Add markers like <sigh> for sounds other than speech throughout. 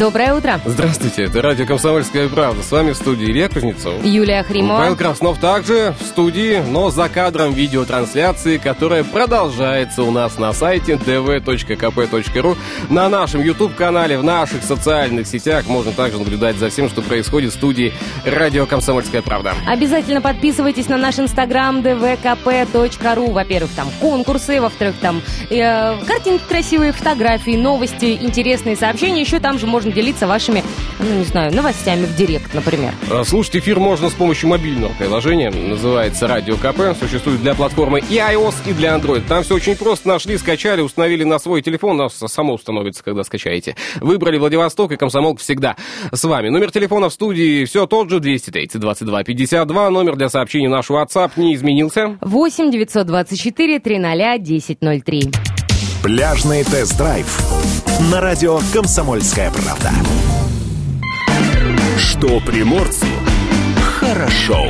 Доброе утро. Здравствуйте, это радио «Комсомольская правда». С вами в студии Илья Кузнецов. Юлия Хримова. Павел Краснов также в студии, но за кадром видеотрансляции, которая продолжается у нас на сайте dv.kp.ru, на нашем YouTube-канале, в наших социальных сетях. Можно также наблюдать за всем, что происходит в студии радио «Комсомольская правда». Обязательно подписывайтесь на наш инстаграм dvkp.ru. Во-первых, там конкурсы, во-вторых, там э, картинки красивые, фотографии, новости, интересные сообщения. Еще там же можно делиться вашими, ну, не знаю, новостями в директ, например. А, Слушать эфир можно с помощью мобильного приложения. Называется Радио КП. Существует для платформы и iOS, и для Android. Там все очень просто. Нашли, скачали, установили на свой телефон. У нас само установится, когда скачаете. Выбрали Владивосток и Комсомолк всегда с вами. Номер телефона в студии все тот же. 230 22 52. Номер для сообщений наш WhatsApp не изменился. 8 924 300 1003. Пляжный тест-драйв на радио «Комсомольская правда». Что приморцу хорошо.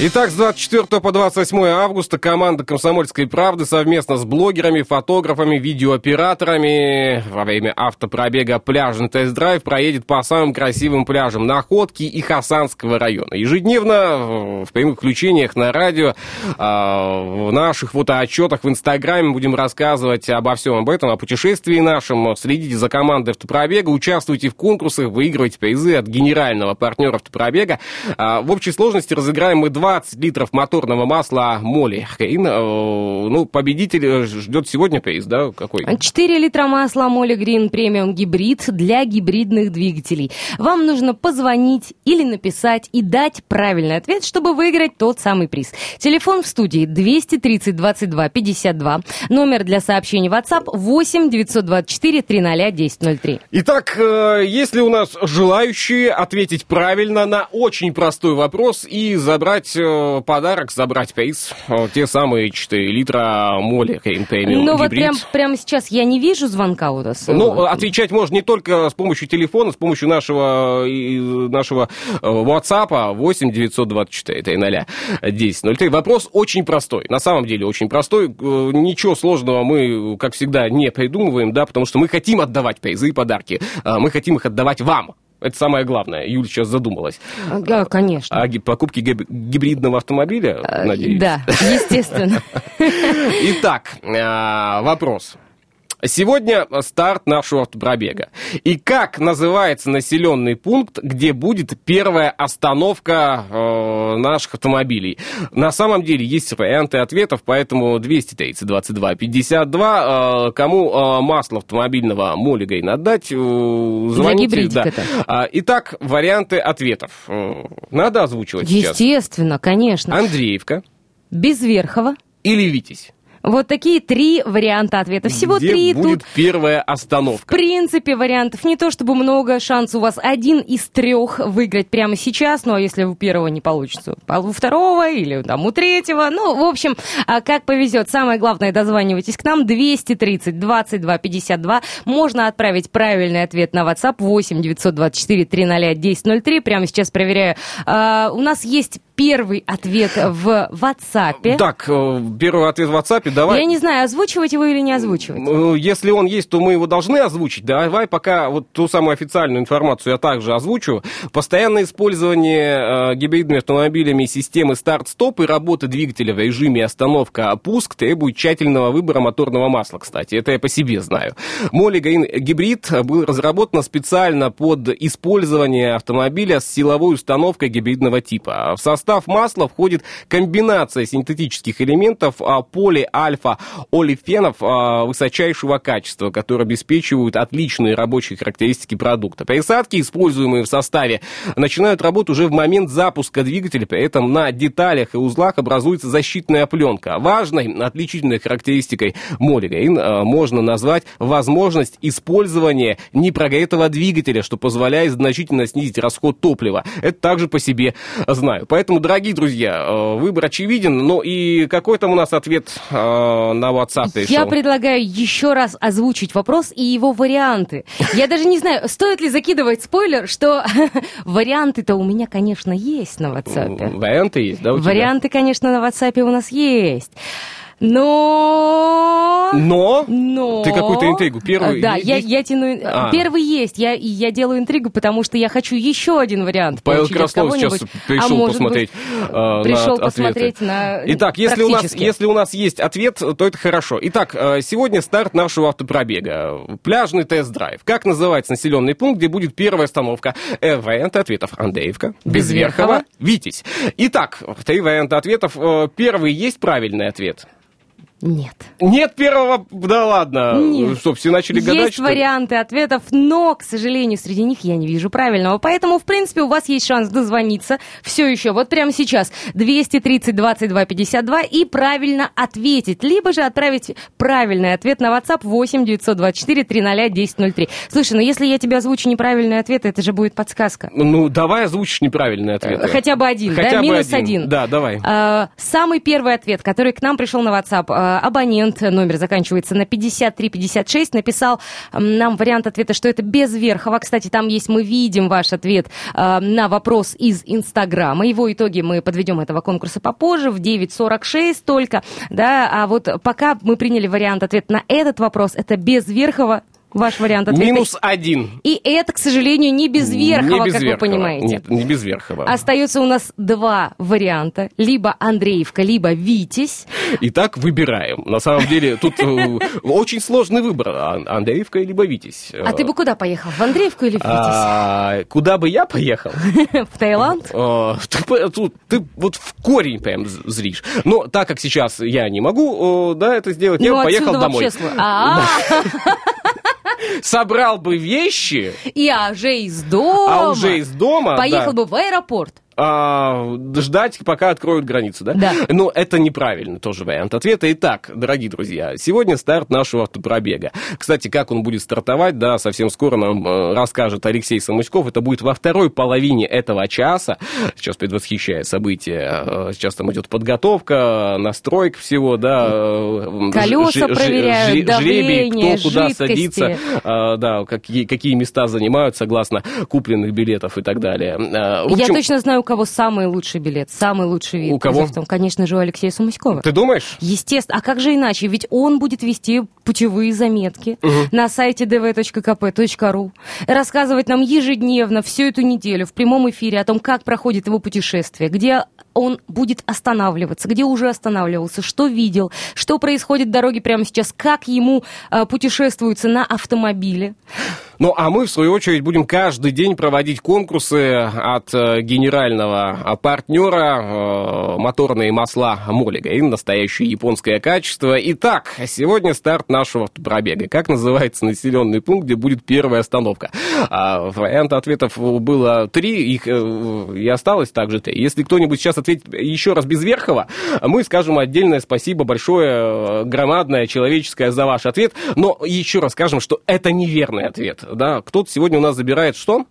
Итак, с 24 по 28 августа команда «Комсомольской правды» совместно с блогерами, фотографами, видеооператорами во время автопробега «Пляжный тест-драйв» проедет по самым красивым пляжам Находки и Хасанского района. Ежедневно э, в прямых включениях на радио, э, в наших фотоотчетах в Инстаграме будем рассказывать обо всем об этом, о путешествии нашем. Следите за командой автопробега, участвуйте в конкурсах, выигрывайте призы от генерального партнера автопробега. А, В общей сложности разыграем мы 20 литров моторного масла Моли. Хейн. Э, Ну, победитель ждет сегодня приз, да? Какой? 4 литра масла Моли Грин премиум гибрид для гибридных двигателей. Вам нужно позвонить или написать и дать правильный ответ, чтобы выиграть тот самый приз. Телефон в студии 230 22 52. Номер для сообщений WhatsApp 8 924 300 1003. Итак, э, есть ли у нас желающие ответить правильно на очень простой вопрос и забрать э, подарок, забрать приз, э, те самые 4 литра моли Хейн премиум Ну вот прям, прямо сейчас я не вижу звонка у нас. Ну, отвечать можно не только с помощью телефона, с помощью нашего, нашего э, WhatsApp 8 924 300 1003. Вопрос очень простой. На самом деле очень простой. Э, Ничего сложного мы, как всегда, не придумываем, да, потому что мы хотим отдавать призы и подарки. Мы хотим их отдавать вам. Это самое главное. Юля сейчас задумалась. Да, конечно. О покупке гиб- гибридного автомобиля, Э, надеюсь. Да, естественно. <laughs> Итак, а, вопрос. Сегодня старт нашего автопробега. И как называется населенный пункт, где будет первая остановка э, наших автомобилей? На самом деле есть варианты ответов, поэтому 230 22 52. Э, кому э, масло автомобильного Моллигейн отдать? э, звоните. да. это. А, Итак, варианты ответов. Э, Надо озвучивать сейчас. Естественно, конечно. Андреевка Безверхова. или Витязь? Вот такие три варианта ответа. Всего Где три будет тут. первая В остановка? принципе, вариантов не то чтобы много. Шанс у вас один из трех выиграть прямо сейчас. Ну, а если у первого не получится, а у второго или там у третьего. Ну, в общем, а как повезет. Самое главное, дозванивайтесь к нам. 230 22 52. Можно отправить правильный ответ на WhatsApp 8 924 300 1003. Прямо сейчас проверяю. А, у нас есть первый ответ в WhatsApp. Так, э, первый ответ в WhatsApp, давай. Я не знаю, озвучивать его или не озвучивать. Э, Если он есть, то мы его должны озвучить. Давай пока вот ту самую официальную информацию я также озвучу. Постоянное использование э, гибридными автомобилями системы старт-стоп и работы двигателя в режиме остановка-пуск требует тщательного выбора моторного масла, кстати. Это я по себе знаю. Моллигаин гибрид был разработан специально под использование автомобиля с силовой установкой гибридного типа. В состав состав масла входит комбинация синтетических элементов а, поли-альфа-олефенов а, высочайшего качества, которые обеспечивают отличные рабочие характеристики продукта. Присадки, используемые в составе, начинают работу уже в момент запуска двигателя, при этом на деталях и узлах образуется защитная пленка. Важной отличительной характеристикой Моллигейн а, можно назвать возможность использования непрогретого двигателя, что позволяет значительно снизить расход топлива. Это также по себе знаю. Поэтому, дорогие друзья, э, выбор очевиден. Ну и какой там у нас ответ э, на WhatsApp? Я предлагаю еще раз озвучить вопрос и его варианты. Я даже не знаю, стоит ли закидывать спойлер, что <laughs> варианты-то у меня, конечно, есть на WhatsApp. Варианты есть, да? Варианты, конечно, на WhatsApp у нас есть. Но... Но? Но... Ты какую-то интригу. Первый А, Да, я, есть? я тяну... А. Первый есть. Я, я делаю интригу, потому что я хочу еще один вариант. Павел Краснов сейчас кого-нибудь. пришел а может посмотреть быть, э, на пришел от- посмотреть ответы. на... Итак, если у, нас, если у нас есть ответ, то это хорошо. Итак, э, сегодня старт нашего автопробега. Пляжный тест-драйв. Как называется населенный пункт, где будет первая остановка? Э, варианты ответов. Андреевка, Безверхова. Витязь. Итак, три варианта ответов. Первый есть правильный ответ? Нет. Нет первого, да ладно. Нет. Что, все начали гадать, Есть что варианты ответов, но, к сожалению, среди них я не вижу правильного. Поэтому, в принципе, у вас есть шанс дозвониться все еще, вот прямо сейчас, 230 22 52 и правильно ответить. Либо же отправить правильный ответ на WhatsApp 8 924 300 1003. Слушай, ну если я тебе озвучу неправильный ответ, это же будет подсказка. Ну, давай озвучишь неправильный ответ. Хотя бы один, Хотя да? бы Минус один. один. Да, давай. А, Самый первый ответ, который к нам пришел на WhatsApp, а, абонент, номер заканчивается на 5356, написал нам вариант ответа, что это Безверхова. Кстати, там есть, мы видим ваш ответ а, на вопрос из Инстаграма. Его итоги мы подведем этого конкурса попозже, в 9.46 только. Да, а вот пока мы приняли вариант ответа на этот вопрос, это Безверхова. Ваш вариант ответа. Минус один. И это, к сожалению, не Безверхова, Не как вы Безверхова. понимаете. Нет, не Безверхова. Остается у нас два варианта. Либо Андреевка, либо Витязь. Итак, выбираем. На самом деле, тут э, очень сложный выбор. Ан- Андреевка либо Витязь. А ты бы куда поехал? В Андреевку или в Витязь? А, куда бы я поехал? <laughs> В Таиланд? Э, Ты, вот в корень прям зришь. Но так как сейчас я не могу, э, да, это сделать, я Ну, поехал домой. <laughs> Собрал бы вещи, И а уже из дома. а уже из дома... Поехал да, бы в аэропорт. А, ждать, пока откроют границу, да? Да. Но это неправильно тоже вариант ответа. Итак, дорогие друзья, сегодня старт нашего автопробега. Кстати, как он будет стартовать, да, совсем скоро нам э, расскажет Алексей Самуськов. Это будет во второй половине этого часа. Сейчас предвосхищает событие. Э, Сейчас там идет подготовка, настройка всего, да. э, Колеса ж- ж- проверяют, жребий, давление, кто куда жидкости. садится, да, какие, какие места занимают согласно купленных билетов и так далее. В Я общем, точно знаю, кого самый лучший билет, самый лучший вид. У кого? авто. Конечно же, у Алексея Сумаськова. Ты думаешь? Естественно. А как же иначе? Ведь он будет вести путевые заметки на сайте dv.kp.ru, рассказывать нам ежедневно всю эту неделю в прямом эфире о том, как проходит его путешествие, где он будет останавливаться, где уже останавливался, что видел, что происходит в дороге прямо сейчас, как ему э, путешествуется на автомобиле. Ну, а мы, в свою очередь, будем каждый день проводить конкурсы от э, генерального э, партнера э, моторные масла Молига. И настоящее японское качество. Итак, сегодня старт нашего пробега. Как называется населенный пункт, где будет первая остановка? А, варианта ответов было три, их и осталось также три. Если кто-нибудь сейчас ответит еще раз без Верхова, мы скажем отдельное спасибо большое, громадное, человеческое за ваш ответ. Но еще раз скажем, что это неверный ответ. Да? Кто-то сегодня у нас забирает что?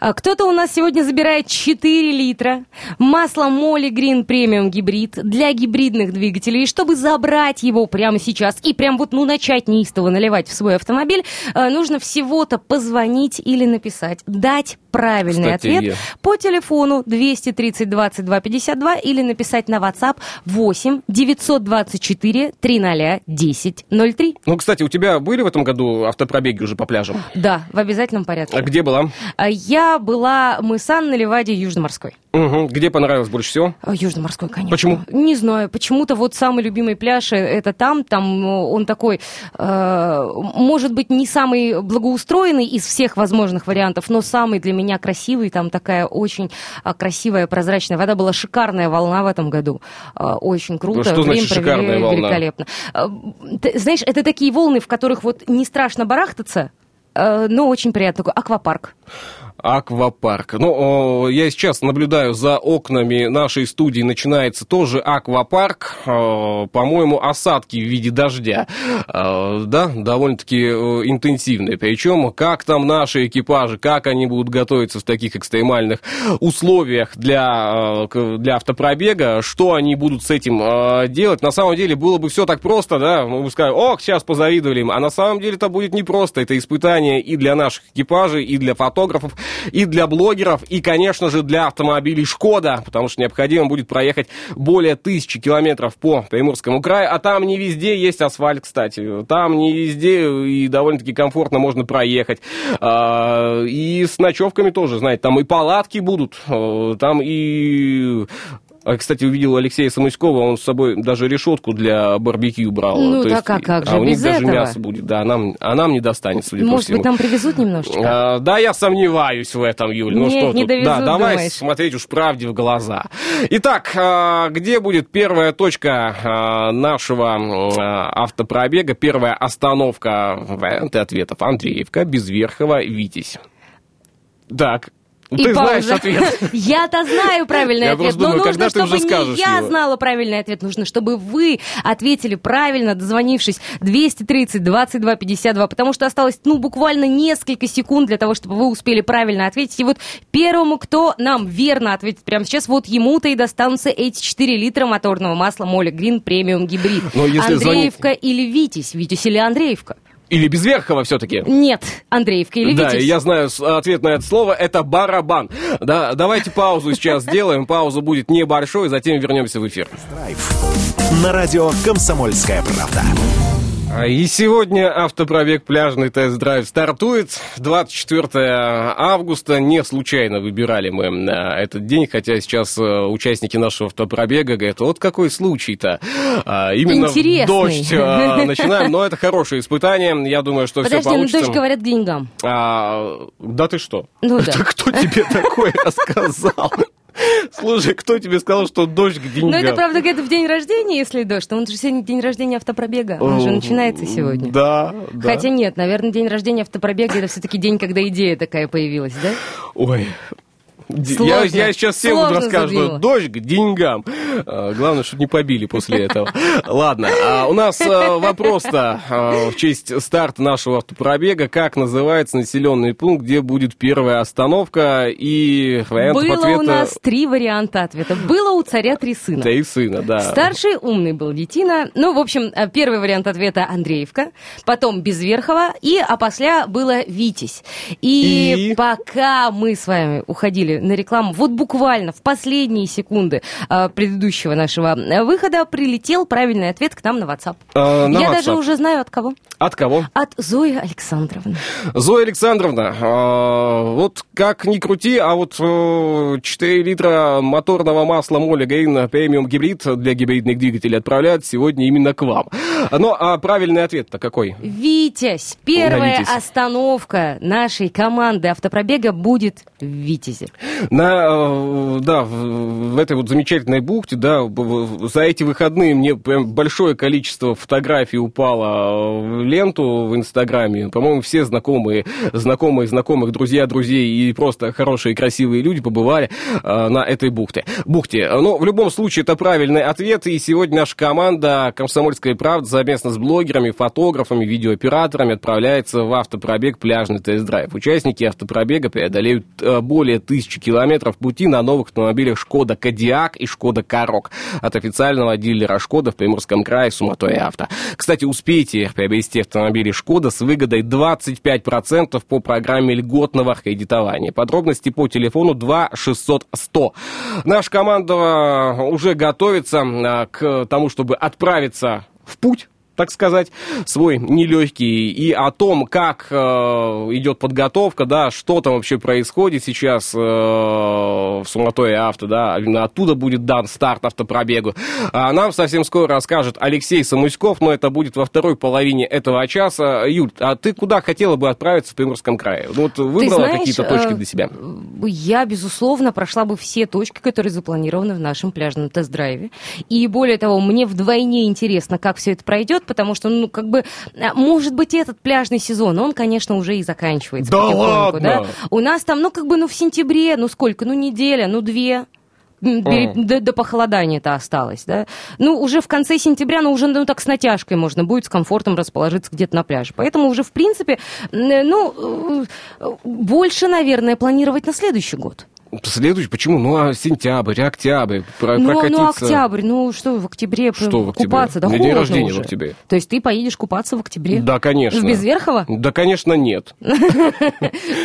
А Кто-то у нас сегодня забирает 4 литра масла Моли Грин премиум гибрид для гибридных двигателей. И чтобы забрать его прямо сейчас и прям вот ну начать неистово наливать в свой автомобиль, э, нужно всего-то позвонить или написать, дать правильный Кстати, ответ по телефону 230 22 52 или написать на WhatsApp 8 924 300 10 03. Ну, кстати, у тебя были в этом году автопробеги уже по пляжам? Да, в обязательном порядке. А где была? А Я была, мы с Анной Левади Южноморской. Угу. Где понравилось больше всего? А, Южно-морской, конечно. Почему? Не знаю. Почему-то вот самый любимый пляж э, это там. Там э, он такой, э, может быть, не самый благоустроенный из всех возможных вариантов, но самый для меня красивый. Там такая очень а, красивая прозрачная вода. Была шикарная волна в этом году. А, очень круто. Что Время значит шикарная провели волна? великолепно. А, ты знаешь, это такие волны, в которых вот не страшно барахтаться, э, но очень приятно. Такой аквапарк. Аквапарк. Ну, я сейчас наблюдаю за окнами нашей студии, начинается тоже аквапарк. Э, По-моему, осадки в виде дождя. Э, Да, довольно-таки э, интенсивные. Причем, как там наши экипажи, как они будут готовиться в таких экстремальных условиях для, для автопробега, что они будут с этим делать. На самом деле, было бы все так просто, да, мы бы сказали, ох, сейчас позавидовали им. А на самом деле это будет непросто. Это испытание и для наших экипажей, и для фотографов, и для блогеров, и, конечно же, для автомобилей Шкода, потому что необходимо будет проехать более тысячи километров по Приморскому краю, а там не везде есть асфальт, кстати. Там не везде и довольно-таки комфортно можно проехать. А, И с ночевками тоже, знаете, там и палатки будут, э, там и а, Кстати, увидел Алексея Самуськова, он с собой даже решетку для барбекю брал. Ну, То так есть, а как же а у них без даже этого? мясо будет, да, а нам, а нам не достанет, судя по Может всему. быть, нам привезут немножечко? А, да, я сомневаюсь в этом, Юль. Ну Нет, что не тут? довезут, да, давай думаешь? смотреть уж правде в глаза. Итак, а, где будет первая точка а, нашего а, автопробега, первая остановка? Варианты ответов. Андреевка, Безверхова, Витязь. Так, И ты пауза. знаешь ответ. <laughs> Я-то знаю правильный Я ответ, но думаю, нужно, чтобы не я его. знала правильный ответ, нужно, чтобы вы ответили правильно, дозвонившись 230 22 52, потому что осталось, ну, буквально несколько секунд для того, чтобы вы успели правильно ответить. И вот первому, кто нам верно ответит прямо сейчас, вот ему-то и достанутся эти 4 литра моторного масла Моли Грин премиум гибрид. Андреевка или Витязь? Витязь или Андреевка? Или Безверхова все-таки? Нет, Андреевка или Да, Витязь? я знаю ответ на это слово, это барабан. Да, давайте паузу сейчас <laughs> сделаем, пауза будет небольшой, затем вернемся в эфир. На радио «Комсомольская правда». И сегодня автопробег «Пляжный тест-драйв» стартует 24 августа. Не случайно выбирали мы а, этот день, хотя сейчас а, участники нашего автопробега говорят, вот какой случай-то. А, Именно Интересный. дождь а, <laughs> начинаем, но это хорошее испытание. Я думаю, что все Подожди, ну получится. дождь говорят к деньгам. А, да ты что? Ну <laughs> да. Это кто тебе такое <laughs> рассказал? Слушай, кто тебе сказал, что дождь к деньгам? Ну, это правда где-то в день рождения, если дождь. Он же сегодня день рождения автопробега. Он же начинается сегодня. Да, да. Хотя нет, наверное, день рождения автопробега это все-таки день, когда идея такая появилась, да? Ой. Я, я сейчас всем буду Сложно что задвинула. дождь к деньгам. А, Главное, чтобы не побили после этого. <laughs> Ладно, а у нас а, вопрос-то а, в честь старта нашего автопробега. Как называется населенный пункт, где будет первая остановка? И вариантов Было ответа... у нас три варианта ответа. Было у царя три сына. Да и сына, да. Старший умный был детина. Ну, в общем, э, первый вариант ответа Андреевка, потом Безверхова, и опосля было Витязь. И, И? пока мы с вами уходили на рекламу, вот буквально в последние секунды э, предыдущего нашего э, выхода прилетел правильный ответ к нам на WhatsApp. А, на Я WhatsApp. даже уже знаю от кого. От кого? От Зои Александровны. Зоя Александровна, а, вот как ни крути, а вот э, 4 литра моторного масла Моли Грин премиум гибрид для гибридных двигателей отправляют сегодня именно к вам. Но а правильный ответ-то какой? Витязь. Первая Витязь. остановка нашей команды автопробега будет в Витязе. На, э, да, в, этой вот замечательной бухте, да, за эти выходные мне прям большое количество фотографий упало в ленту в Инстаграме. По-моему, все знакомые, знакомые, знакомых, друзья, друзей и просто хорошие, красивые люди побывали э, на этой бухте. Бухте. Но в любом случае это правильный ответ, и сегодня наша команда «Комсомольская правда» совместно с блогерами, фотографами, видеооператорами отправляется в автопробег «Пляжный тест-драйв». Участники автопробега преодолеют э, более тысячи километров пути на новых автомобилях «Шкода Кодиак» и «Шкода Корок» от официального дилера «Шкода» в Приморском крае «Суматой Авто». Кстати, успейте приобрести автомобили «Шкода» с выгодой 25% по программе льготного кредитования. Подробности по телефону 2 600 100. Наша команда уже готовится а, к тому, чтобы отправиться в путь так сказать, свой нелегкий, и о том, как э, идет подготовка, да, что там вообще происходит сейчас э, в Суматое авто, да, именно оттуда будет дан старт автопробегу. А нам совсем скоро расскажет Алексей Самуськов, но это будет во второй половине этого часа. Юль, а ты куда хотела бы отправиться в Приморском крае? Вот выбрала какие-то точки э, для себя? Я, безусловно, прошла бы все точки, которые запланированы в нашем пляжном тест-драйве. И более того, мне вдвойне интересно, как все это пройдет, потому что, ну, как бы, а, может быть, этот пляжный сезон, он, конечно, уже и заканчивается. Да ладно? Да? У нас там, ну, как бы, ну, в сентябре, ну, сколько, ну, неделя, ну, две, до, до похолодания-то осталось, да. Ну, уже в конце сентября, ну, уже, ну, так с натяжкой можно будет с комфортом расположиться где-то на пляже. Поэтому уже, в принципе, ну, э, больше, наверное, планировать на следующий год. Следующий, почему? Ну, а сентябрь, октябрь, про, ну, прокатиться... Ну, октябрь, ну, что, в октябре что в октябре? купаться? Да день рождения уже. в октябре. То есть ты поедешь купаться в октябре? Да, конечно. В Безверхово? Да, конечно, нет. <laughs>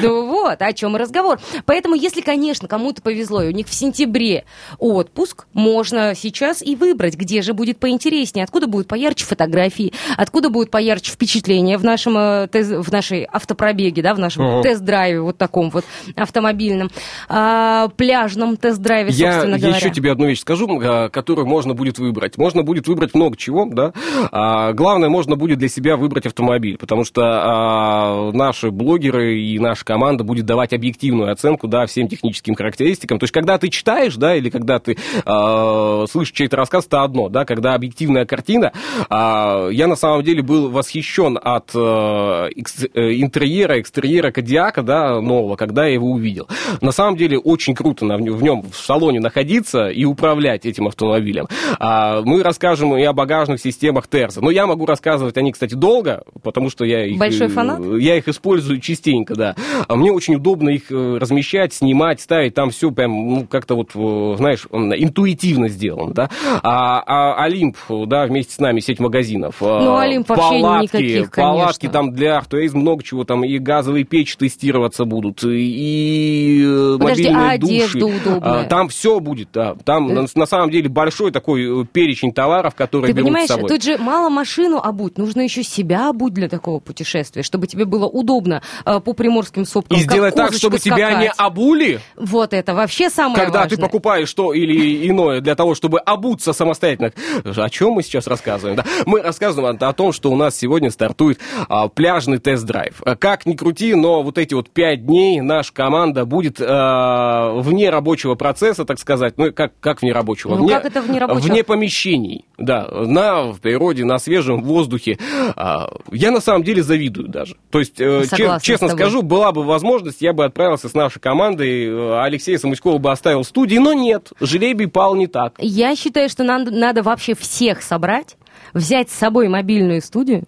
Ну вот, о чем разговор. Поэтому, если, конечно, кому-то повезло, и у них в сентябре отпуск, можно сейчас и выбрать, где же будет поинтереснее, откуда будут поярче фотографии, откуда будет поярче впечатление в, нашем, э, в нашей автопробеге, да, в нашем тест-драйве вот таком вот автомобильном. А, пляжном тест-драйве, Я говоря. еще тебе одну вещь скажу, а, которую можно будет выбрать. Можно будет выбрать много чего, да. А, главное, можно будет для себя выбрать автомобиль, потому что а, наши блогеры и наша команда будет давать объективную оценку, да, всем техническим характеристикам. То есть, когда ты читаешь, да, или когда ты а, слышишь чей-то рассказ, это одно, да, когда объективная картина. А, я на самом деле был восхищен от а, экс, э, интерьера, экстерьера Кадиака, да, нового, когда я его увидел. На самом деле, очень круто в нем в салоне находиться и управлять этим автомобилем. А мы расскажем и о багажных системах Терза. Но я могу рассказывать о них, кстати, долго, потому что я их... Большой э, фанат? Я их использую частенько, да. А мне очень удобно их э, размещать, снимать, ставить. Там все прям, ну, как-то вот, э, знаешь, интуитивно сделано, да. А, а Олимп, да, вместе с нами сеть магазинов. Ну, Олимп вообще палатки, никаких, конечно. Палатки там для Артуэйз много чего, там и газовые печи тестироваться будут, и Подожди, а одежда души. удобная. Там все будет. Там на, на самом деле большой такой э, перечень товаров, которые Ты берут понимаешь, с собой. тут же мало машину обуть, нужно еще себя обуть для такого путешествия, чтобы тебе было удобно э, по приморским сопкам. И сделать так, чтобы скакать. тебя не обули. Вот это вообще самое Когда важное. ты покупаешь то или иное для того, чтобы обуться самостоятельно. О чем мы сейчас рассказываем? Да? Мы рассказываем о том, что у нас сегодня стартует а, пляжный тест-драйв. Как ни крути, но вот эти вот пять дней наша команда будет а, вне рабочего процесса, так сказать, ну как, как вне рабочего? Ну вне, как это вне рабочего? Вне помещений, да, на в природе, на свежем воздухе. А, я на самом деле завидую даже. То есть, э, честно скажу, была бы возможность, я бы отправился с нашей командой, э, Алексея Самуськова бы оставил в студии, но нет, жребий пал не так. Я считаю, что надо, надо вообще всех собрать взять с собой мобильную студию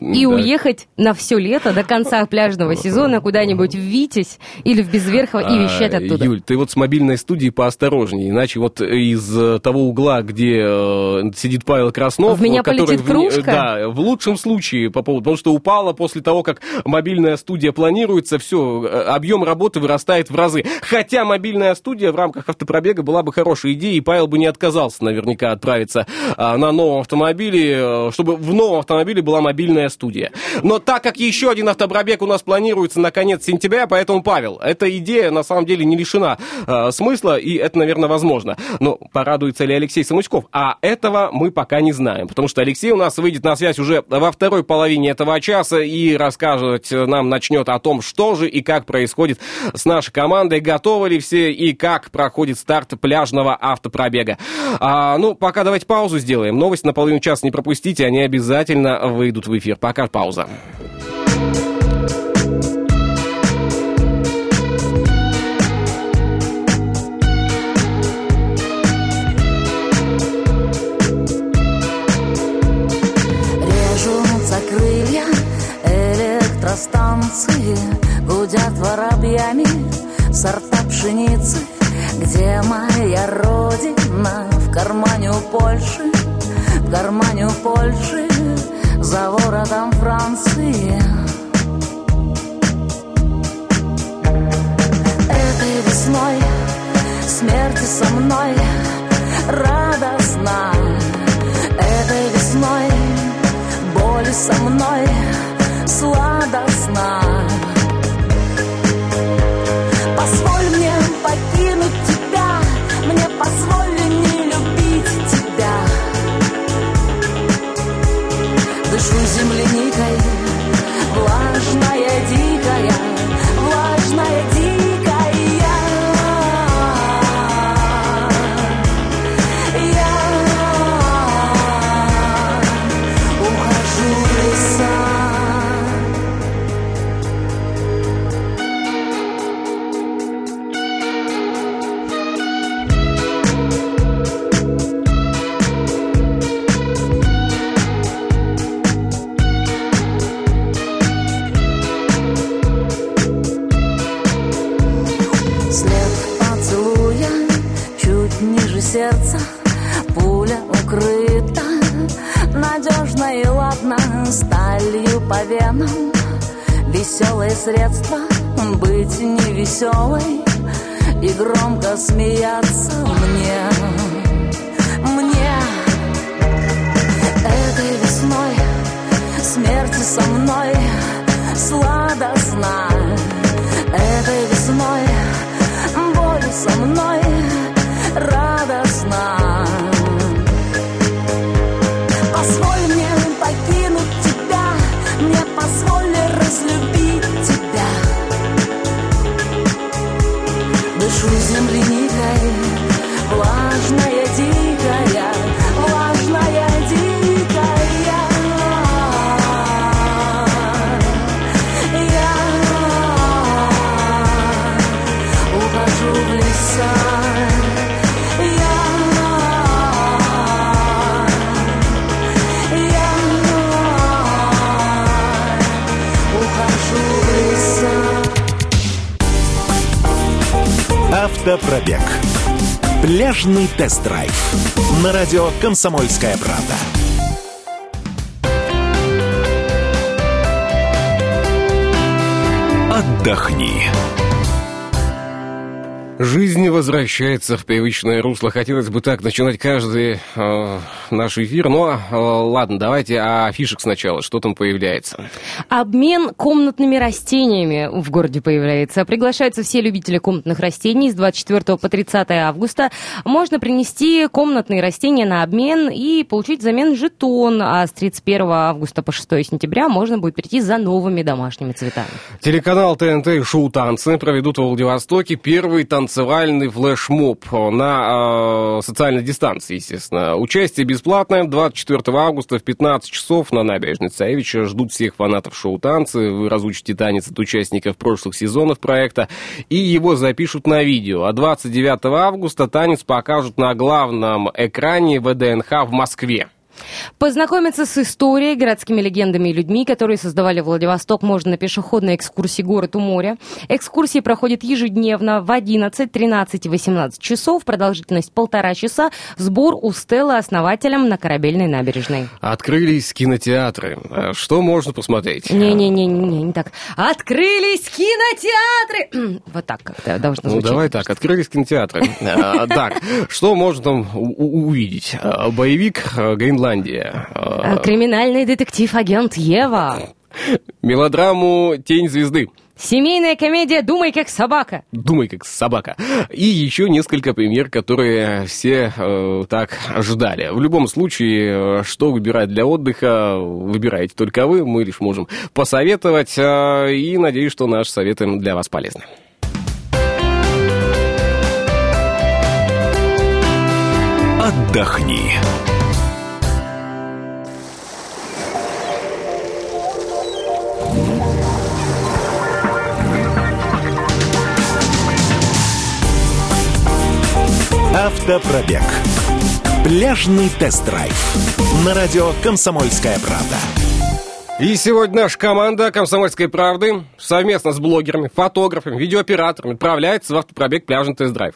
и да. уехать на все лето до конца пляжного сезона куда-нибудь в Витязь или в Безверхово и вещать оттуда. Юль, ты вот с мобильной студией поосторожнее, иначе вот из того угла, где э, сидит Павел Краснов... В меня полетит в, кружка? Да, в лучшем случае по поводу... Потому что упала после того, как мобильная студия планируется, все, э, объем работы вырастает в разы. Хотя мобильная студия в рамках автопробега была бы хорошей идеей, и Павел бы не отказался наверняка отправиться а, на новом автомобиле Э, чтобы в новом автомобиле была мобильная студия. Но так как еще один автопробег у нас планируется на конец сентября, поэтому, Павел, эта идея на самом деле не лишена э, смысла, и это, наверное, возможно. Но порадуется ли Алексей Самуськов? А этого мы пока не знаем, потому что Алексей у нас выйдет на связь уже во второй половине этого часа и рассказывать нам начнет о том, что же и как происходит с нашей командой, готовы ли все и как проходит старт пляжного автопробега. А, ну, пока давайте паузу сделаем. Новость на половину часа не пропустите, они обязательно выйдут в эфир. Пока пауза. Электростанции Гудят воробьями сорта пшеницы Где моя родина в кармане у Польши кармане у Польши, за воротом Франции. Этой весной смерти со мной радостно. Этой весной боли со мной сладостно. Автопробег. Пляжный тест-драйв. На радио «Комсомольская правда». Отдохни. Жизнь возвращается в привычное русло. Хотелось бы так начинать каждый э, наш эфир. Но э, ладно, давайте о фишек сначала. Что там появляется? Обмен комнатными растениями в городе появляется. Приглашаются все любители комнатных растений с 24 по 30 августа. Можно принести комнатные растения на обмен и получить взамен жетон. А с 31 августа по 6 сентября можно будет прийти за новыми домашними цветами. Телеканал ТНТ и шоу «Танцы» проведут в Владивостоке первый танцевальный флешмоб на э, социальной дистанции, естественно. Участие бесплатное. 24 августа в 15 часов на набережной Царевича ждут всех фанатов шоу «Танцы». Вы разучите танец от участников прошлых сезонов проекта и его запишут на видео. А 29 августа танец покажут на главном экране ВДНХ в Москве. Познакомиться с историей, городскими легендами и людьми, которые создавали Владивосток, можно на пешеходной экскурсии «Город у моря». Экскурсии проходят ежедневно в 11, 13 и 18 часов, продолжительность полтора часа, сбор у Стеллы основателем на Корабельной набережной. Открылись кинотеатры. А Что можно посмотреть? Не-не-не, не так. Открылись кинотеатры! <clears throat> Вот так как-то должно Ну, звучать. давай так, открылись кинотеатры. Так, что можно там увидеть? А, Боевик а, «Гренландия». А, а, Криминальный детектив-агент Ева. Мелодраму «Тень звезды». Семейная комедия «Думай как собака». Думай, как собака. И еще несколько премьер, которые все э, так ждали. В любом случае, э, что выбирать для отдыха, выбираете только вы. Мы лишь можем посоветовать. э, и надеюсь, что наши советы для вас полезны. Отдохни. Автопробег. Пляжный тест-драйв. На радио «Комсомольская правда». И сегодня наша команда «Комсомольской правды» совместно с блогерами, фотографами, видеооператорами отправляется в автопробег «Пляжный тест-драйв».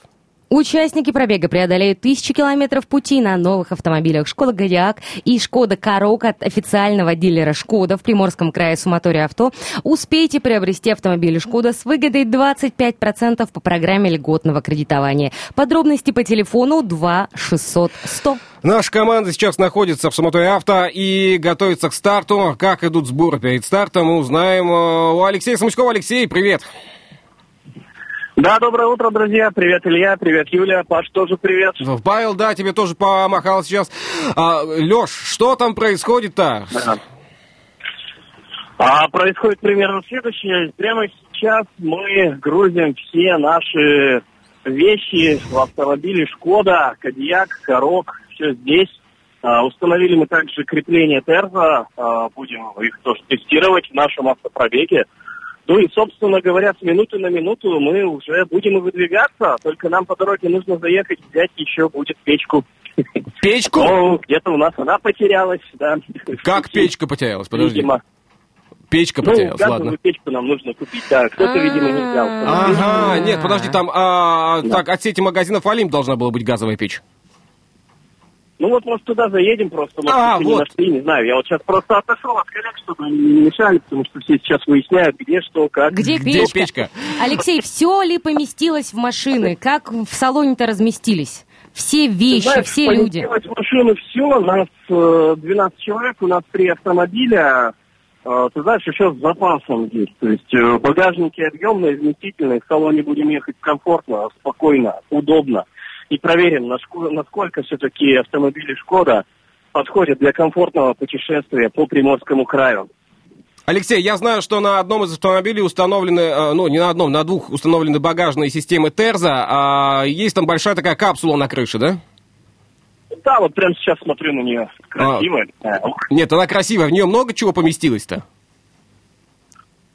Участники пробега преодолеют тысячи километров пути на новых автомобилях «Шкода Кодиак» и «Шкода Корок» от официального дилера «Шкода» в Приморском крае Суматория Авто. Успейте приобрести автомобили «Шкода» с выгодой 25% по программе льготного кредитования. Подробности по телефону 2 600 100. Наша команда сейчас находится в Самотой Авто и готовится к старту. Как идут сборы перед стартом, мы узнаем э, у Алексея Самуськова. Алексей, привет. Да, доброе утро, друзья. Привет, Илья. Привет, Юля. Паш, тоже привет. Павел, да, тебе тоже помахал сейчас. А, Леш, что там происходит-то? Да. А происходит примерно следующее. Прямо сейчас мы грузим все наши вещи в автомобили Шкода, Кадьяк, Корок, все здесь. А, установили мы также крепление Терза, А, будем их тоже тестировать в нашем автопробеге. Ну и, собственно говоря, с минуты на минуту мы уже будем и выдвигаться, только нам по дороге нужно заехать, взять еще будет печку. Печку? Ну, где-то у нас она потерялась, да. Как печка потерялась? Подожди. Видимо. Печка Ну, потерялась, газовую ладно. печку нам нужно купить, да. Кто-то, видимо, не взял. Ага, нет, подожди, там, а, так, от сети магазинов Олимп должна была быть газовая печь. Ну вот, может, туда заедем просто, может, А, еще не вот. нашли, не знаю. Я вот сейчас просто отошел от коллег, чтобы они не мешали, потому что все сейчас выясняют, где что, как. Где Где печка? печка? Алексей, все ли поместилось в машины? Как в салоне-то разместились? Все вещи, Знаешь, все люди. поместилось в машину все, нас э, 12 человек, у нас три автомобиля, э, ты знаешь, еще с запасом есть. То есть э, багажники объемные, вместительные, в салоне будем ехать комфортно, спокойно, удобно. И проверим, наско- насколько все-таки автомобили «Шкода» подходят для комфортного путешествия по Приморскому краю. Алексей, я знаю, что на одном из автомобилей установлены, э, ну, не на одном, на двух установлены багажные системы Терза, а есть там большая такая капсула на крыше, да? Да, вот прямо сейчас смотрю на нее. Красивая. такая. Ух. Нет, она красивая, в нее много чего поместилось-то?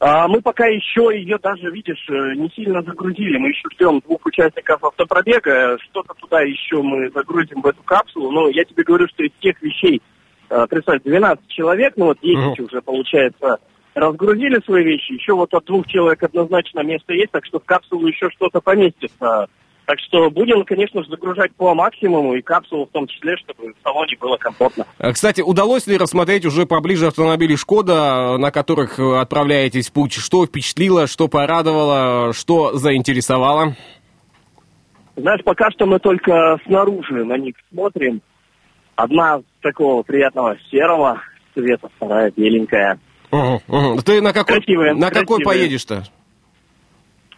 А мы пока еще ее даже, видишь, э, не сильно загрузили. Мы еще ждем двух участников автопробега. Что-то туда еще мы загрузим в эту капсулу. Но я тебе говорю, что из тех вещей, э, представь, 12 человек, ну вот 10 Мгм. уже, получается, разгрузили свои вещи. Еще вот от двух человек однозначно место есть, так что в капсулу еще что-то поместится. Так что будем, конечно же, загружать по максимуму и капсулу в том числе, чтобы в салоне было комфортно. Э, Кстати, удалось ли рассмотреть уже поближе автомобили «Шкода», на которых э, отправляетесь в путь? Что впечатлило, что порадовало, что заинтересовало? Знаешь, пока что мы только снаружи на них смотрим. Одна такого приятного серого цвета, вторая беленькая. Мгм, мгм. Ты на какой, Красивые, на какой красивые. поедешь-то?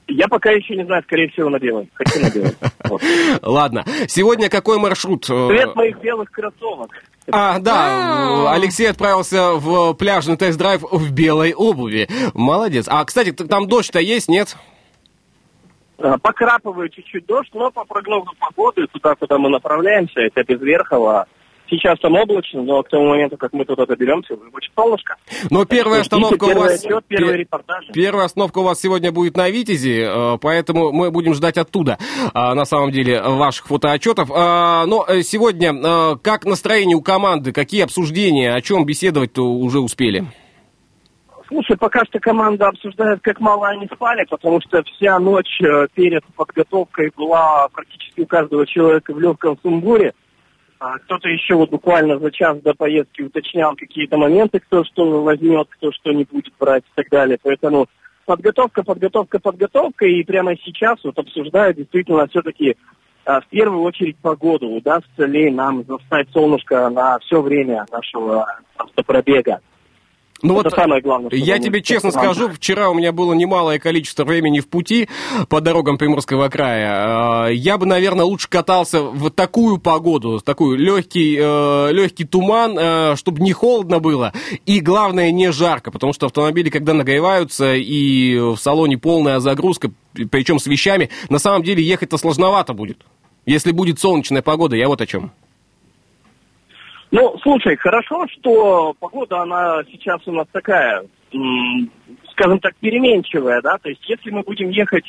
Я пока еще не знаю, скорее всего, на белой. Хочу на белой. <laughs> Вот. Ладно. Сегодня какой маршрут? Цвет моих белых кроссовок. А, да. Алексей отправился в пляжный тест-драйв в белой обуви. Молодец. А, кстати, там дождь-то есть, нет? А, Покрапывает чуть-чуть дождь, но по прогнозу погоды, туда, куда мы направляемся, это без Верхова. Сейчас там облачно, но к тому моменту, как мы туда доберемся, уже будет солнышко. Но первая остановка у вас... отчет, первый пе- репортаж. Первая остановка у вас сегодня будет на Витязи, э, поэтому мы будем ждать оттуда, а, на самом деле, ваших фотоотчетов. А, Но э, сегодня э, как настроение у команды, какие обсуждения, о чем беседовать-то уже успели? Слушай, пока что команда обсуждает, как мало они спали, потому что вся ночь э, перед подготовкой была практически у каждого человека в легком сумбуре. А кто-то еще вот буквально за час до поездки уточнял какие-то моменты, кто что возьмет, кто что не будет брать и так далее. Поэтому подготовка, подготовка, подготовка. И прямо сейчас вот обсуждают действительно все-таки а, в первую очередь погоду. Удастся ли нам застать солнышко на все время нашего автопробега. Ну Это самое главное, Я тебе честно команд. скажу, вчера у меня было немалое количество времени в пути по дорогам Приморского края. Э, Я бы, наверное, лучше катался в такую погоду, такую легкий, э, легкий туман, чтобы не холодно было и, главное, не жарко, потому что автомобили, когда нагреваются и в салоне полная загрузка, причем с вещами, на самом деле ехать-то сложновато будет. Если будет солнечная погода, я вот о чем. Ну, слушай, хорошо, что погода, она сейчас у нас такая, м, скажем так, переменчивая, да, то есть если мы будем ехать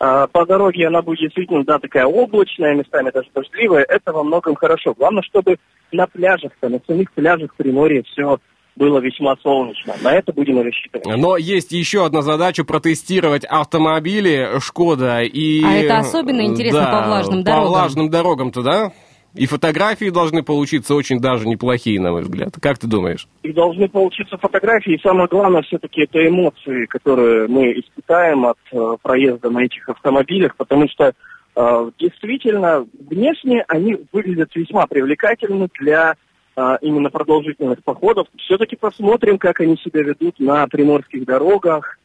э, по дороге, она будет действительно, да, такая облачная, местами даже дождливая, это во многом хорошо. Главное, чтобы на пляжах-то, на самих пляжах Приморья все было весьма солнечно. На это будем рассчитывать. Но есть еще одна задача протестировать автомобили Шкода и... А это особенно интересно Да, по влажным По дорогам. влажным дорогам-то, да? И фотографии должны получиться очень даже неплохие, на мой взгляд. Как ты думаешь? И должны получиться фотографии, и самое главное все-таки это эмоции, которые мы испытаем от э, проезда на этих автомобилях, потому что э, действительно внешне они выглядят весьма привлекательно для э, именно продолжительных походов. Все-таки посмотрим, как они себя ведут на приморских дорогах,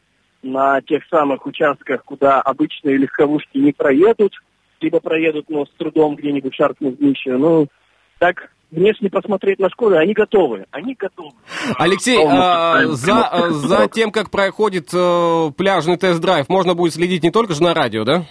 на тех самых участках, куда обычные легковушки не проедут, либо проедут, но с трудом где-нибудь шаркнув днище. Ну, так внешне посмотреть на Шкоду, они готовы, они готовы. Алексей, а, за, а, за тем, как проходит э, пляжный тест-драйв, можно будет следить не только же на радио, да?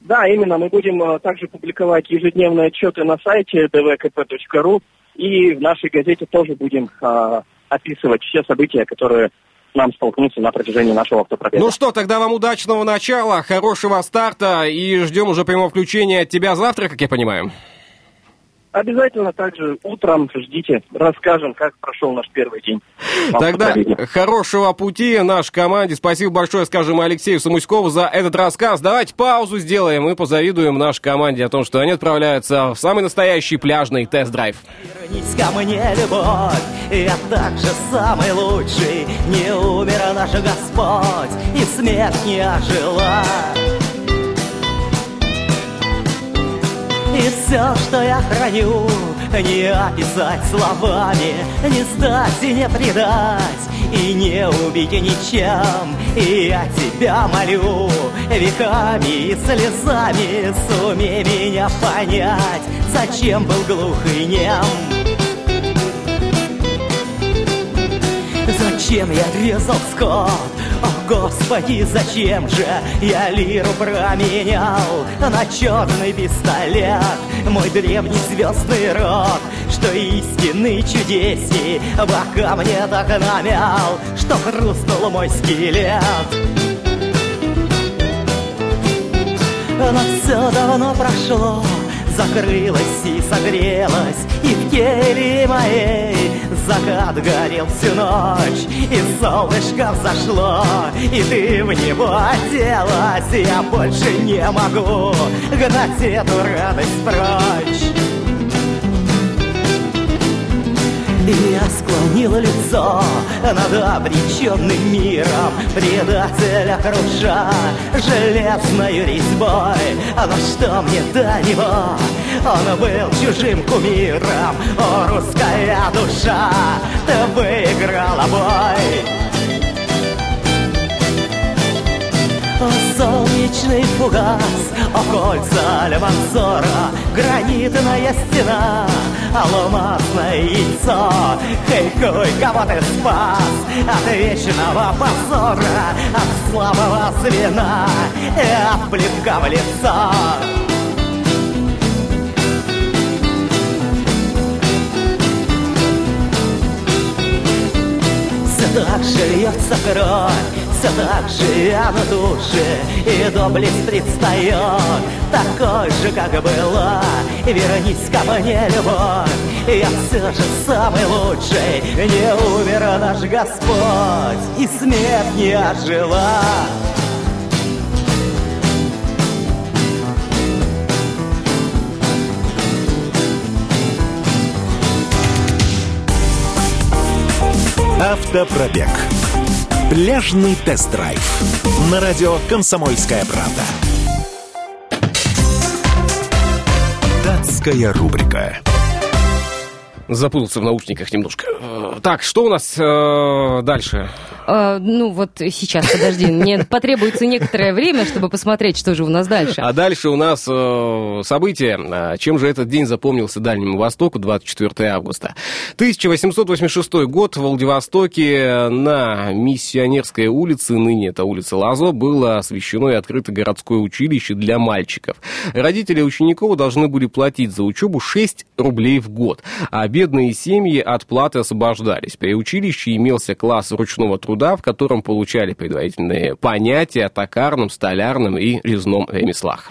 Да, именно, мы будем э, также публиковать ежедневные отчеты на сайте dvkp.ru и в нашей газете тоже будем э, описывать все события, которые нам столкнутся на протяжении нашего автопробега. Ну что, тогда вам удачного начала, хорошего старта и ждем уже прямого включения от тебя завтра, как я понимаю. Обязательно также утром ждите, расскажем, как прошел наш первый день. в Тогда хорошего пути нашей команде. Спасибо большое, скажем, Алексею Самуськову за этот рассказ. Давайте паузу сделаем и позавидуем нашей команде о том, что они отправляются в самый настоящий пляжный тест-драйв. Вернись ко мне, любовь, я также самый лучший. Не умер наш Господь, и смерть не ожила. И все, что я храню, не описать словами, не сдать и не предать, и не убить ничем. И я тебя молю, веками и слезами сумей меня понять, зачем был глух и нем. Зачем я резал скот? Господи, зачем же я лиру променял на черный пистолет? Мой древний звездный род, что истинный чудесней, бока мне так намял, что хрустнул мой скелет. Но все давно прошло, закрылось и согрелось, и в келье моей закат горел всю ночь, и солнышко взошло, и ты в него оделась, я больше не могу гнать эту радость прочь. Я склонил лицо над обреченным миром Предателя круша железной резьбой Но что мне до него? Он был чужим кумиром О, русская душа, ты выиграла бой солнечный фугас, о кольца Альмансора, гранитная стена, алмазное яйцо. Хей, кой, кого ты спас от вечного позора, от слабого звена и от плевка в лицо. Так же льется кровь, все так же я на душе, и доблесть предстает такой же, как была. Вернись ко мне, любовь, я все же самый лучший, не умер наш Господь, и смерть не ожила. Автопробег. Пляжный тест-драйв. На радио «Комсомольская правда». Датская рубрика. Запутался в наушниках немножко. Э, Так, что у нас э, дальше? Э, ну вот сейчас, подожди, мне потребуется некоторое время, чтобы посмотреть, что же у нас дальше. А дальше у нас э, событие. А Чем же этот день запомнился Дальнему Востоку, 24 августа? 1886 год в Владивостоке на Миссионерской улице, ныне это улица Лазо, было освящено и открыто городское училище для мальчиков. Родители учеников должны были платить за учебу 6 рублей в год, а бедные семьи от платы освобождались. При училище имелся класс ручного труда, в котором получали предварительные понятия о токарном, столярном и резном ремеслах.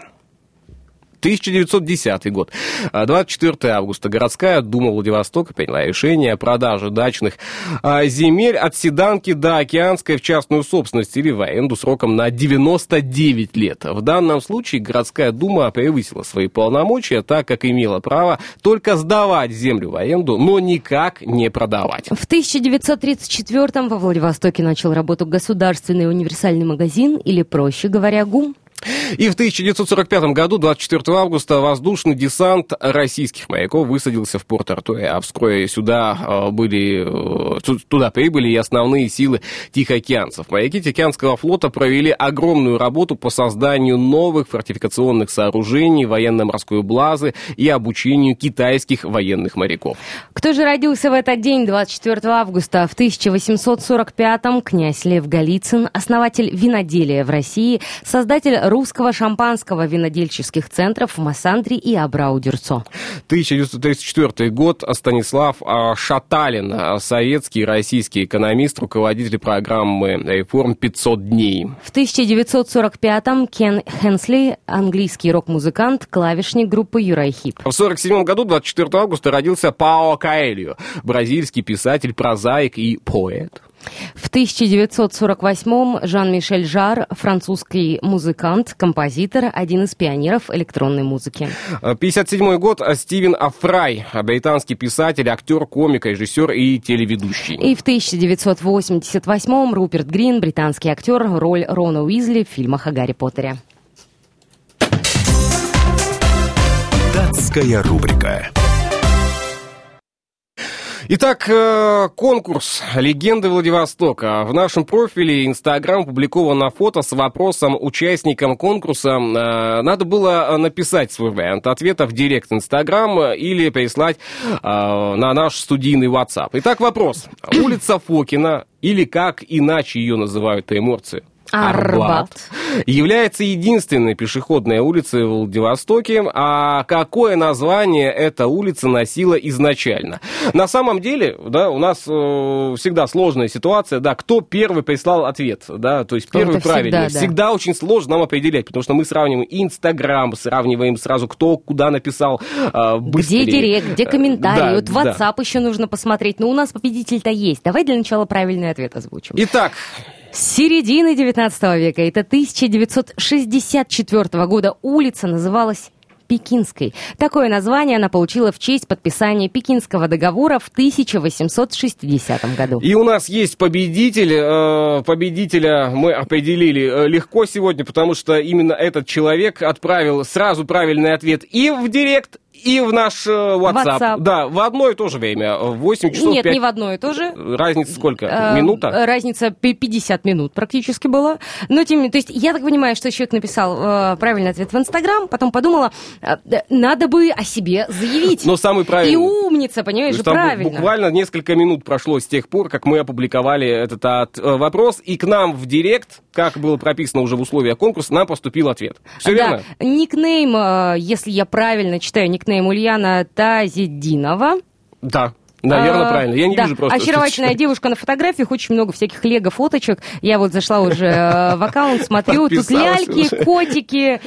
1910 год. А, 24 августа. Городская дума Владивостока приняла решение о продаже дачных а, земель от Седанки до Океанской в частную собственность или в аренду сроком на 99 лет. В данном случае городская дума превысила свои полномочия, так как имела право только сдавать землю в аренду, но никак не продавать. В 1934-м во Владивостоке начал работу государственный универсальный магазин, или, проще говоря, ГУМ. И в 1945 году, 24 августа, воздушный десант российских моряков высадился в порт Артуре, а вскоре сюда э, были, э, ту- туда прибыли и основные силы тихоокеанцев. Моряки Тихоокеанского флота провели огромную работу по созданию новых фортификационных сооружений, военно-морской базы и обучению китайских военных моряков. Кто же родился в этот день, 24 августа? В 1845-м князь Лев Голицын, основатель виноделия в России, создатель русского шампанского винодельческих центров в Массандре и Абрау-Дюрцо. 1934 год. Станислав а, Шаталин, а, советский и российский экономист, руководитель программы реформ «500 дней». В 1945-м Кен Хенсли, английский рок-музыкант, клавишник группы Юрай Хип. В 1947 году, 24 августа, родился Пао Каэльо, бразильский писатель, прозаик и поэт. В 1948-м Жан-Мишель Жар, французский музыкант, композитор, один из пионеров электронной музыки. 57 год. Стивен Афрай, британский писатель, актер, комик, режиссер и телеведущий. И в 1988-м Руперт Грин, британский актер, роль Рона Уизли в фильмах о Гарри Поттере. Датская рубрика. Итак, э, конкурс «Легенды Владивостока». В нашем профиле Инстаграм публиковано фото с вопросом участникам конкурса. Э, надо было написать свой вариант ответа в директ Инстаграм или прислать э, на наш студийный WhatsApp. Итак, вопрос. Улица Фокина или как иначе ее называют эморции? Арбат. является единственной пешеходной улицей в Владивостоке. А какое название эта улица носила изначально? На самом деле, да, у нас э, всегда сложная ситуация, да, кто первый прислал ответ, да, то есть первый Это правильный. всегда, да. Всегда очень сложно нам определять, потому что мы сравниваем Инстаграм, сравниваем сразу, кто куда написал э, быстрее. Где директ, где комментарии, Да, вот да. WhatsApp еще нужно посмотреть. Но у нас победитель-то есть. Давай для начала правильный ответ озвучим. Итак, С середины 19 века, это 1964 года, улица называлась Пекинской. Такое название она получила в честь подписания Пекинского договора в 1860 году. И у нас есть победитель. Э, Победителя мы определили э, легко сегодня, потому что именно этот человек отправил сразу правильный ответ и в директ, и в наш э, WhatsApp. WhatsApp. Да, в одно и то же время. В 8 часов Нет, 5... не в одно и то же. Разница сколько? Э, Минута? Разница пи- 50 минут практически была. Но тем не менее, то есть я так понимаю, что человек написал э, правильный ответ в Инстаграм, потом подумала, э, надо бы о себе заявить. Но самый правильный. И умница, понимаешь, же правильно. буквально несколько минут прошло с тех пор, как мы опубликовали этот от- э, вопрос, и к нам в директ, как было прописано уже в условиях конкурса, нам поступил ответ. Все да, верно? никнейм, э, если я правильно читаю, никнейм Ульяна Тазидинова. Да. Наверное, А, правильно. Я не да, вижу просто. что- Очаровательная девушка на фотографиях, очень много всяких лего-фоточек. Я вот зашла уже э, в аккаунт, смотрю, тут ляльки, уже. котики,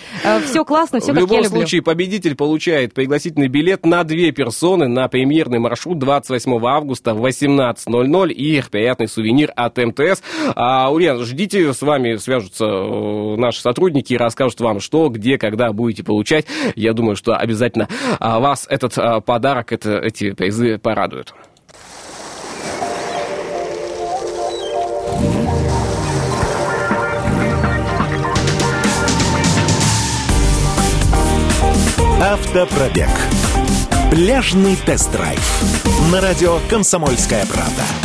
все классно, все в как любом случае, победитель получает пригласительный билет на две персоны на премьерный маршрут 28 августа в 18.00 и приятный сувенир от МТС. А, Ульян, ждите, с вами свяжутся э, наши сотрудники и расскажут вам, что, где, когда будете получать. Я думаю, что обязательно а, вас этот а, подарок, это, эти призы порадуют. Автопробег. Пляжный тест-драйв. На радио «Комсомольская правда».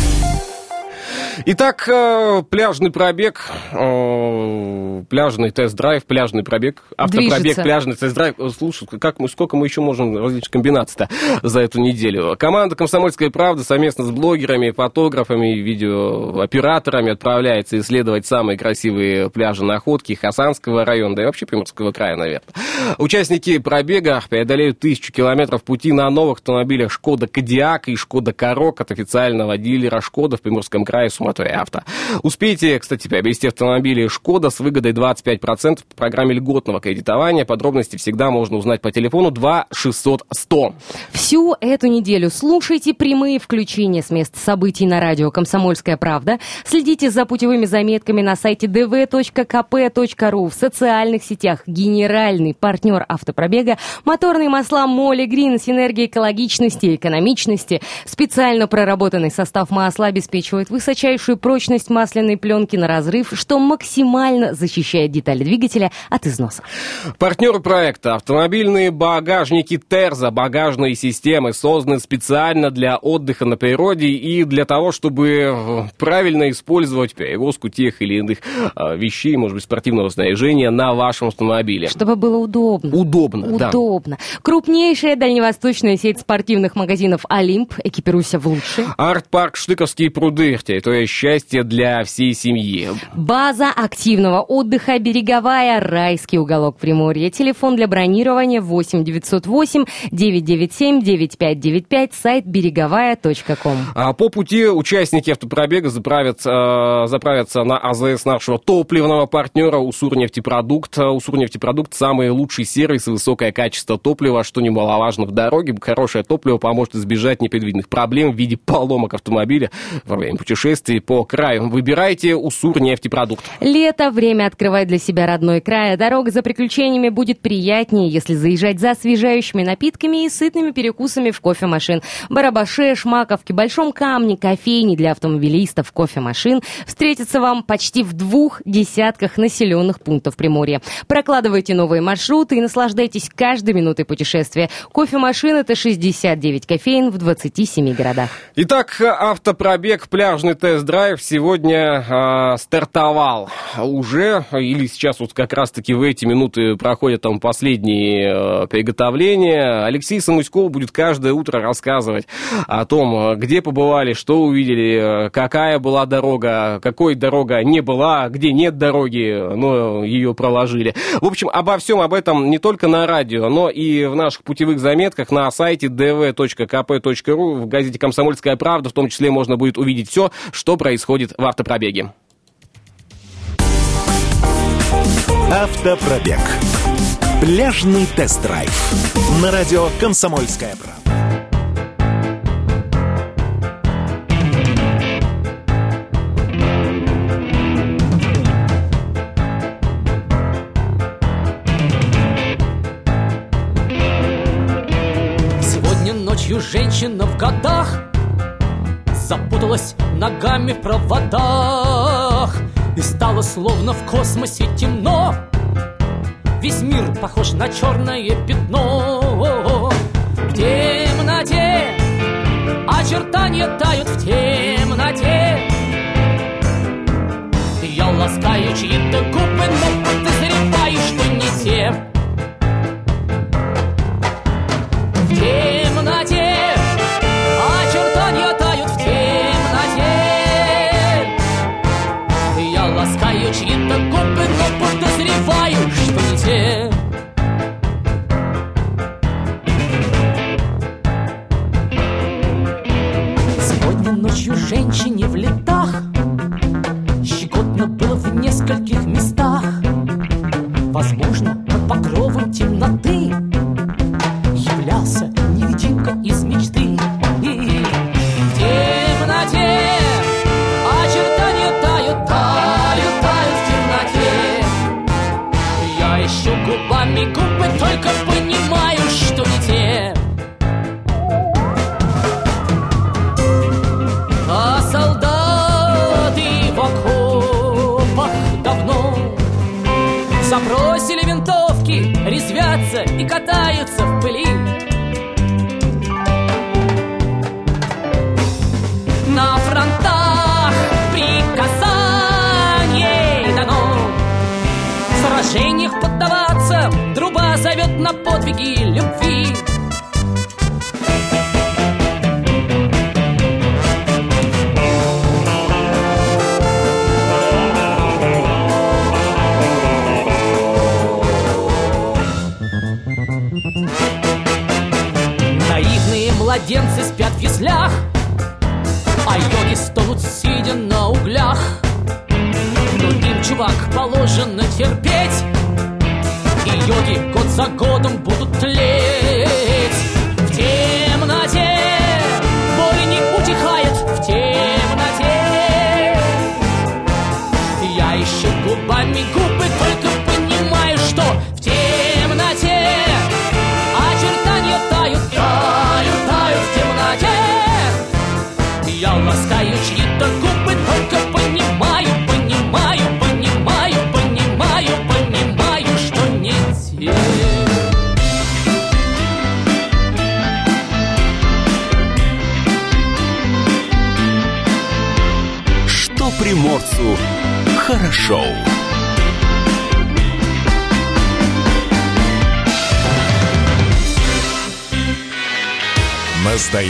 Итак, э, пляжный пробег, э, пляжный тест-драйв, пляжный пробег, автопробег, Движется. пляжный тест-драйв. Э, Слушай, как мы, сколько мы еще можем различных комбинаций-то за эту неделю? Команда «Комсомольская правда» совместно с блогерами, фотографами, видеооператорами отправляется исследовать самые красивые пляжи находки Хасанского района, да и вообще Приморского края, наверное. Участники пробега преодолеют тысячу километров пути на новых автомобилях «Шкода Кодиак» и «Шкода Корок» от официального дилера «Шкода» в Приморском крае «Суматоре Авто». Успейте, кстати, приобрести автомобили «Шкода» с выгодой 25% по программе льготного кредитования. Подробности всегда можно узнать по телефону 2 600 100. Всю эту неделю слушайте прямые включения с мест событий на радио «Комсомольская правда». Следите за путевыми заметками на сайте dv.kp.ru в социальных сетях. Генеральный партнер автопробега моторные масла Моли Грин с энергией экологичности и экономичности. Специально проработанный состав масла обеспечивает высочайшую прочность масляной пленки на разрыв, что максимально защищает детали двигателя от износа. Партнеры проекта автомобильные багажники Терза, багажные системы, созданы специально для отдыха на природе и для того, чтобы э, правильно использовать перевозку тех или иных э, вещей, может быть, спортивного снаряжения на вашем автомобиле. Чтобы было удобно. Удобно, да. Удобно. Крупнейшая дальневосточная сеть спортивных магазинов «Олимп». Экипируйся в лучшее. Арт-парк Штыковские пруды, территория счастья для всей семьи. База активного отдыха «Береговая», райский уголок Приморья. Телефон для бронирования 8 908 997 9595, сайт береговая.ком. А по пути участники автопробега заправятся, э, заправятся на АЗС нашего топливного партнера «Усурнефтепродукт». «Усурнефтепродукт» – самый лучший сервис и высокое качество топлива, что немаловажно в дороге. Хорошее топливо поможет избежать непредвиденных проблем в виде поломок автомобиля во время путешествий по краю. Выбирайте «Усурнефтепродукт». Лето – время открывать для себя родной край. Дорога за приключениями будет приятнее, если заезжать за освежающими напитками и сытными перекусами в кофемашин. Барабаше, Шмаковке, Большом Камне, кофейни для автомобилистов, кофемашин встретятся вам почти в двух десятках населенных пунктов Приморья. Прокладывайте новые маршруты и наслаждайтесь каждой минутой путешествия. Кофемашин – это 69 кофеин в 27 городах. Итак, автопробег, пляжный тест-драйв сегодня э, стартовал уже, или сейчас вот как раз-таки в эти минуты проходят там последние э, приготовления. Алексей Самуськов будет каждое утро рассказывать о том, где побывали, что увидели, какая была дорога, какой дорога не была, где нет дороги, но ее проложили. В общем, обо всем об этом не только на радио, но и в наших путевых заметках на сайте dv.kp.ru в газете «Комсомольская правда» в том числе можно будет увидеть все, что происходит в автопробеге. Автопробег. Пляжный тест-драйв. На радио «Комсомольская правда». Сегодня ночью женщина в годах Запуталась ногами в проводах И стало словно в космосе темно. Весь мир похож на черное пятно. В темноте очертания тают в темноте. Я ласкаю чьи-то губы, но